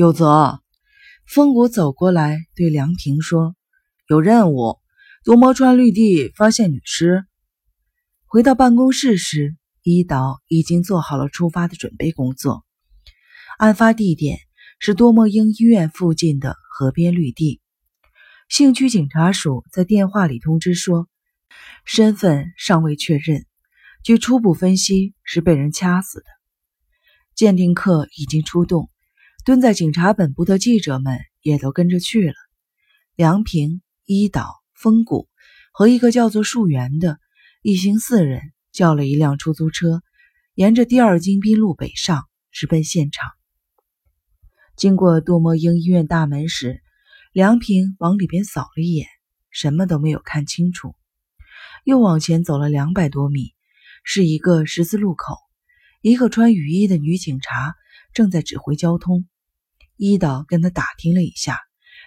有责。风谷走过来对梁平说：“有任务，夺魔川绿地发现女尸。”回到办公室时，伊岛已经做好了出发的准备工作。案发地点是多莫英医院附近的河边绿地。兴区警察署在电话里通知说，身份尚未确认，据初步分析是被人掐死的。鉴定课已经出动，蹲在警察本部的记者们也都跟着去了。梁平、伊岛、风谷和一个叫做树源的一行四人叫了一辆出租车，沿着第二京滨路北上，直奔现场。经过杜摩英医院大门时，梁平往里边扫了一眼，什么都没有看清楚。又往前走了两百多米，是一个十字路口，一个穿雨衣的女警察正在指挥交通。伊岛跟他打听了一下，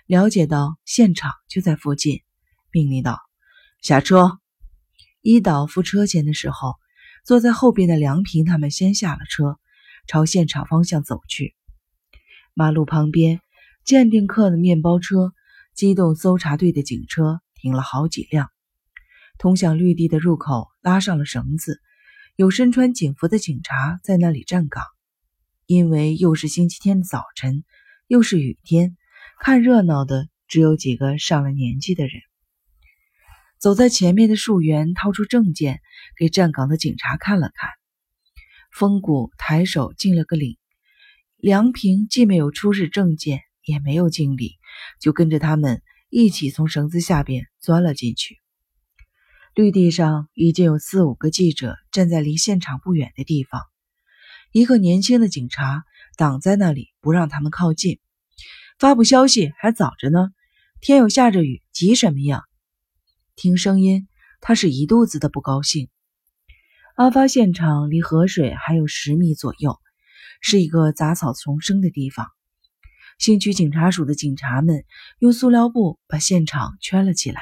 了解到现场就在附近，命令道：“下车。”伊岛付车钱的时候，坐在后边的梁平他们先下了车，朝现场方向走去。马路旁边，鉴定课的面包车、机动搜查队的警车停了好几辆。通向绿地的入口拉上了绳子，有身穿警服的警察在那里站岗。因为又是星期天的早晨，又是雨天，看热闹的只有几个上了年纪的人。走在前面的树源掏出证件给站岗的警察看了看，风谷抬手敬了个礼。梁平既没有出示证件，也没有敬礼，就跟着他们一起从绳子下边钻了进去。绿地上已经有四五个记者站在离现场不远的地方，一个年轻的警察挡在那里，不让他们靠近。发布消息还早着呢，天又下着雨，急什么呀？听声音，他是一肚子的不高兴。案发现场离河水还有十米左右。是一个杂草丛生的地方。新区警察署的警察们用塑料布把现场圈了起来。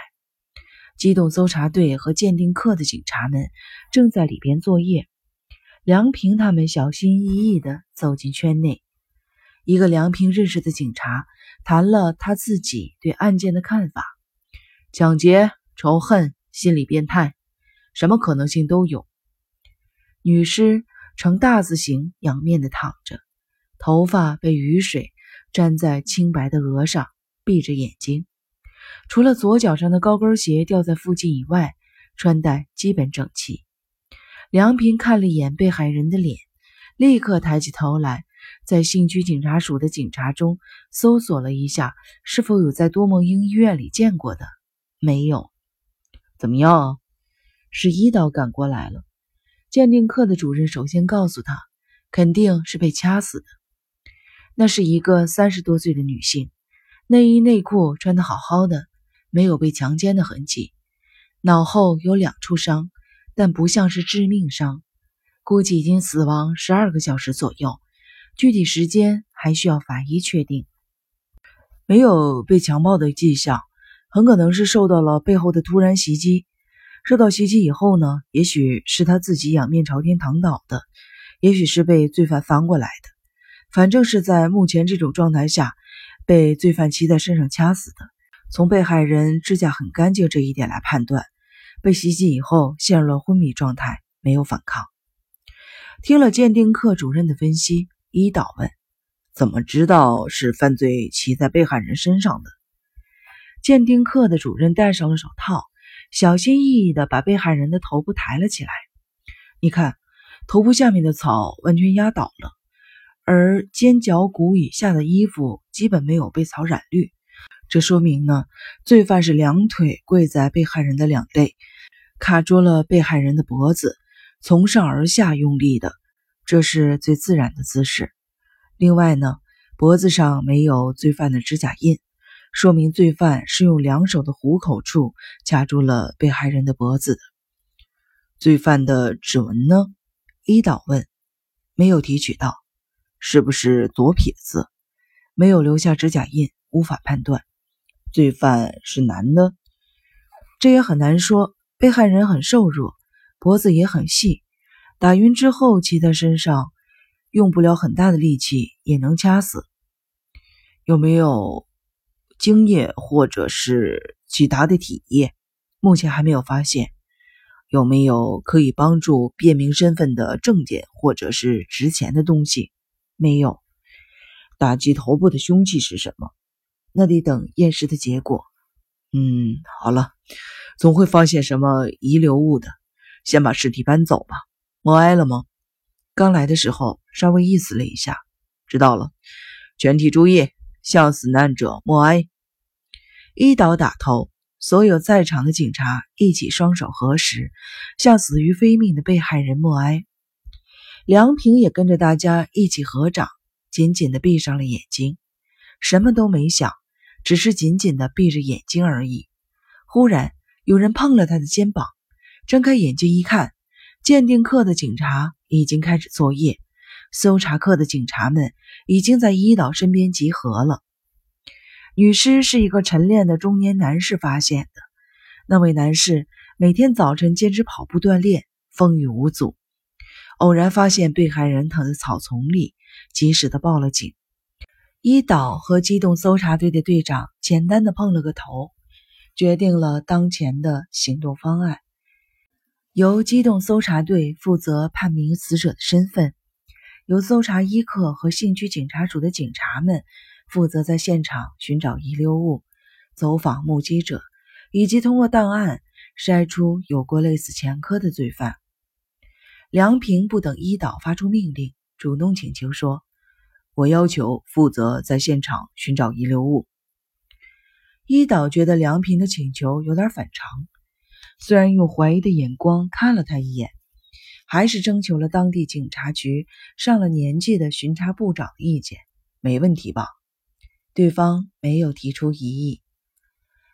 机动搜查队和鉴定课的警察们正在里边作业。梁平他们小心翼翼地走进圈内。一个梁平认识的警察谈了他自己对案件的看法：抢劫、仇恨、心理变态，什么可能性都有。女尸。呈大字形仰面的躺着，头发被雨水沾在清白的额上，闭着眼睛。除了左脚上的高跟鞋掉在附近以外，穿戴基本整齐。梁平看了一眼被害人的脸，立刻抬起头来，在信区警察署的警察中搜索了一下，是否有在多梦英医院里见过的。没有。怎么样？是一刀赶过来了。鉴定课的主任首先告诉他，肯定是被掐死的。那是一个三十多岁的女性，内衣内裤穿得好好的，没有被强奸的痕迹。脑后有两处伤，但不像是致命伤，估计已经死亡十二个小时左右，具体时间还需要法医确定。没有被强暴的迹象，很可能是受到了背后的突然袭击。受到袭击以后呢，也许是他自己仰面朝天躺倒的，也许是被罪犯翻过来的，反正是在目前这种状态下被罪犯骑在身上掐死的。从被害人指甲很干净这一点来判断，被袭击以后陷入了昏迷状态，没有反抗。听了鉴定课主任的分析，伊岛问：“怎么知道是犯罪骑在被害人身上的？”鉴定课的主任戴上了手套。小心翼翼地把被害人的头部抬了起来。你看，头部下面的草完全压倒了，而肩胛骨以下的衣服基本没有被草染绿。这说明呢，罪犯是两腿跪在被害人的两肋，卡住了被害人的脖子，从上而下用力的，这是最自然的姿势。另外呢，脖子上没有罪犯的指甲印。说明罪犯是用两手的虎口处夹住了被害人的脖子的。罪犯的指纹呢？伊岛问。没有提取到，是不是左撇子？没有留下指甲印，无法判断。罪犯是男的？这也很难说。被害人很瘦弱，脖子也很细，打晕之后骑在身上，用不了很大的力气也能掐死。有没有精液或者是其他的体液？目前还没有发现。有没有可以帮助辨明身份的证件或者是值钱的东西？没有。打击头部的凶器是什么？那得等验尸的结果。嗯，好了，总会发现什么遗留物的。先把尸体搬走吧。默哀了吗？刚来的时候稍微意思了一下。知道了。全体注意，向死难者默哀。一刀打头。所有在场的警察一起双手合十，向死于非命的被害人默哀。梁平也跟着大家一起合掌，紧紧地闭上了眼睛，什么都没想，只是紧紧地闭着眼睛而已。忽然，有人碰了他的肩膀，睁开眼睛一看，鉴定课的警察已经开始作业，搜查课的警察们已经在伊岛身边集合了。女尸是一个晨练的中年男士发现的。那位男士每天早晨坚持跑步锻炼，风雨无阻。偶然发现被害人躺在草丛里，及时的报了警。一岛和机动搜查队的队长简单的碰了个头，决定了当前的行动方案。由机动搜查队负责判明死者的身份，由搜查一课和信区警察署的警察们。负责在现场寻找遗留物、走访目击者，以及通过档案筛出有过类似前科的罪犯。梁平不等一岛发出命令，主动请求说：“我要求负责在现场寻找遗留物。”一岛觉得梁平的请求有点反常，虽然用怀疑的眼光看了他一眼，还是征求了当地警察局上了年纪的巡查部长的意见：“没问题吧？”对方没有提出异议。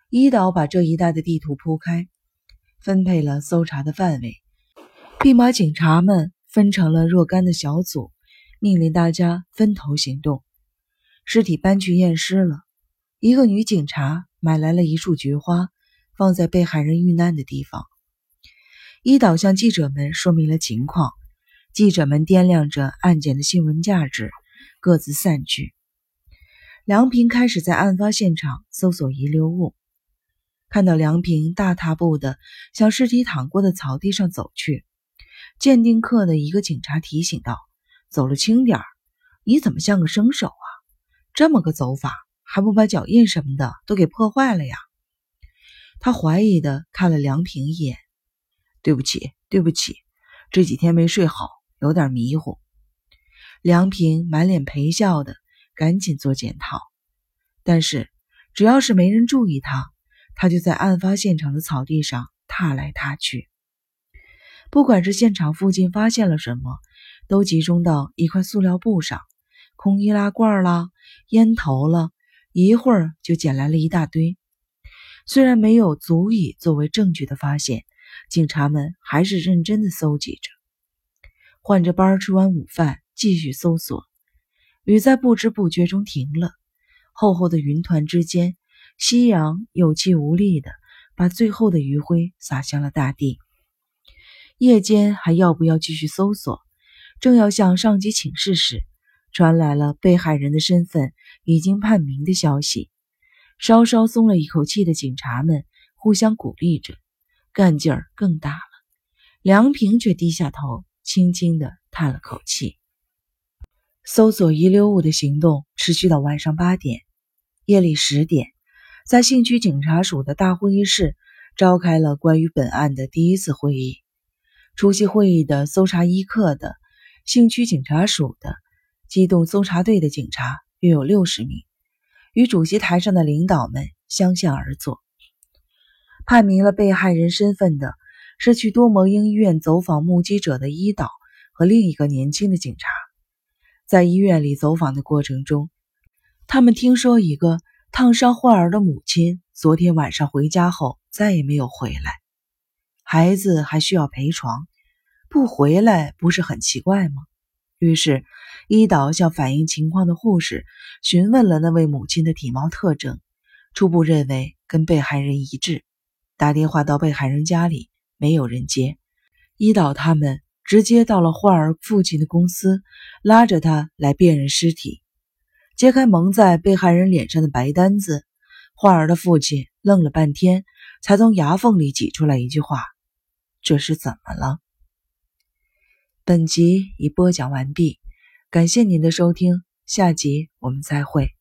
一岛把这一带的地图铺开，分配了搜查的范围，并把警察们分成了若干的小组，命令大家分头行动。尸体搬去验尸了。一个女警察买来了一束菊花，放在被害人遇难的地方。一岛向记者们说明了情况，记者们掂量着案件的新闻价值，各自散去。梁平开始在案发现场搜索遗留物，看到梁平大踏步的向尸体躺过的草地上走去，鉴定课的一个警察提醒道：“走了轻点儿，你怎么像个生手啊？这么个走法，还不把脚印什么的都给破坏了呀？”他怀疑的看了梁平一眼：“对不起，对不起，这几天没睡好，有点迷糊。”梁平满脸陪笑的。赶紧做检讨，但是只要是没人注意他，他就在案发现场的草地上踏来踏去。不管是现场附近发现了什么，都集中到一块塑料布上，空易拉罐啦、烟头了，一会儿就捡来了一大堆。虽然没有足以作为证据的发现，警察们还是认真的搜集着。换着班吃完午饭，继续搜索。雨在不知不觉中停了，厚厚的云团之间，夕阳有气无力的把最后的余晖洒向了大地。夜间还要不要继续搜索？正要向上级请示时，传来了被害人的身份已经判明的消息。稍稍松了一口气的警察们互相鼓励着，干劲儿更大了。梁平却低下头，轻轻地叹了口气。搜索遗留物的行动持续到晚上八点。夜里十点，在信区警察署的大会议室召开了关于本案的第一次会议。出席会议的搜查一课的、信区警察署的、机动搜查队的警察约有六十名，与主席台上的领导们相向而坐。判明了被害人身份的是去多摩英医院走访目击者的伊岛和另一个年轻的警察。在医院里走访的过程中，他们听说一个烫伤患儿的母亲昨天晚上回家后再也没有回来，孩子还需要陪床，不回来不是很奇怪吗？于是，伊岛向反映情况的护士询问了那位母亲的体貌特征，初步认为跟被害人一致。打电话到被害人家里，没有人接。伊岛他们直接到了患儿父亲的公司，拉着他来辨认尸体。揭开蒙在被害人脸上的白单子，患儿的父亲愣了半天，才从牙缝里挤出来一句话，这是怎么了？本集已播讲完毕。感谢您的收听下集我们再会。